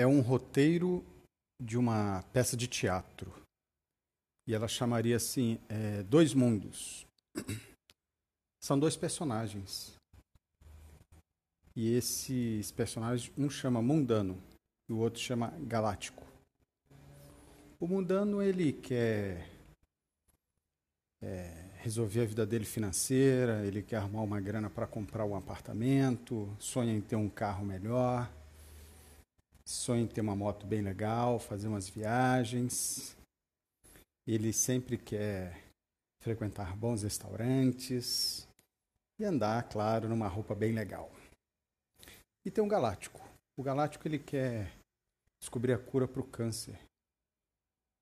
é um roteiro de uma peça de teatro. E ela chamaria assim: é, Dois Mundos. São dois personagens. E esses personagens, um chama Mundano e o outro chama Galáctico. O Mundano, ele quer é, resolver a vida dele financeira, ele quer arrumar uma grana para comprar um apartamento, sonha em ter um carro melhor, sonha em ter uma moto bem legal, fazer umas viagens. Ele sempre quer frequentar bons restaurantes e andar, claro, numa roupa bem legal. E tem um galáctico. O galáctico ele quer descobrir a cura para o câncer,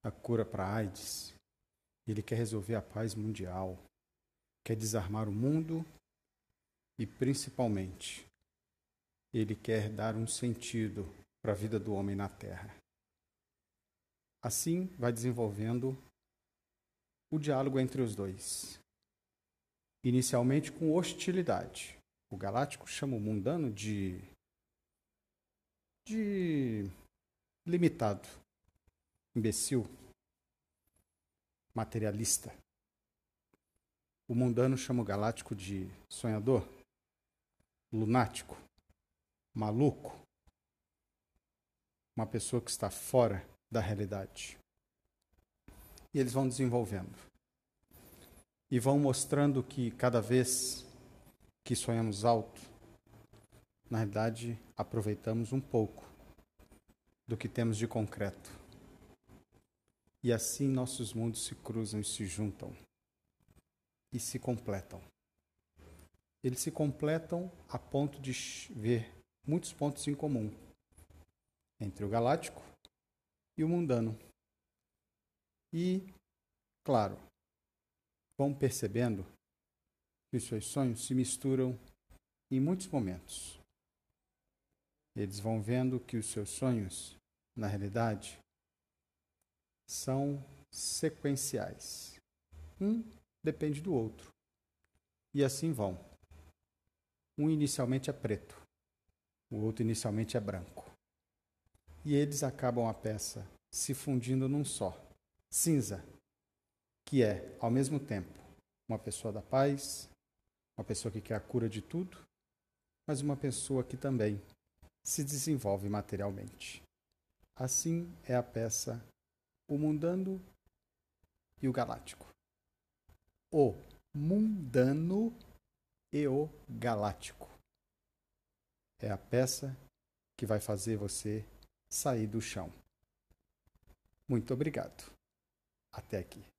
a cura para AIDS. Ele quer resolver a paz mundial, quer desarmar o mundo e, principalmente, ele quer dar um sentido para a vida do homem na Terra. Assim, vai desenvolvendo o diálogo entre os dois. Inicialmente com hostilidade. O galáctico chama o mundano de. de. limitado, imbecil, materialista. O mundano chama o galáctico de sonhador, lunático, maluco, uma pessoa que está fora da realidade. E eles vão desenvolvendo. E vão mostrando que cada vez que sonhamos alto, na realidade aproveitamos um pouco do que temos de concreto. E assim nossos mundos se cruzam e se juntam e se completam. Eles se completam a ponto de ver muitos pontos em comum entre o galáctico e o mundano. E, claro, vão percebendo que os seus sonhos se misturam em muitos momentos. Eles vão vendo que os seus sonhos, na realidade, são sequenciais. Um depende do outro. E assim vão. Um inicialmente é preto, o outro inicialmente é branco e eles acabam a peça se fundindo num só, cinza, que é, ao mesmo tempo, uma pessoa da paz, uma pessoa que quer a cura de tudo, mas uma pessoa que também se desenvolve materialmente. Assim é a peça O Mundano e o Galáctico. O Mundano e o Galáctico. É a peça que vai fazer você sair do chão. Muito obrigado. Até aqui.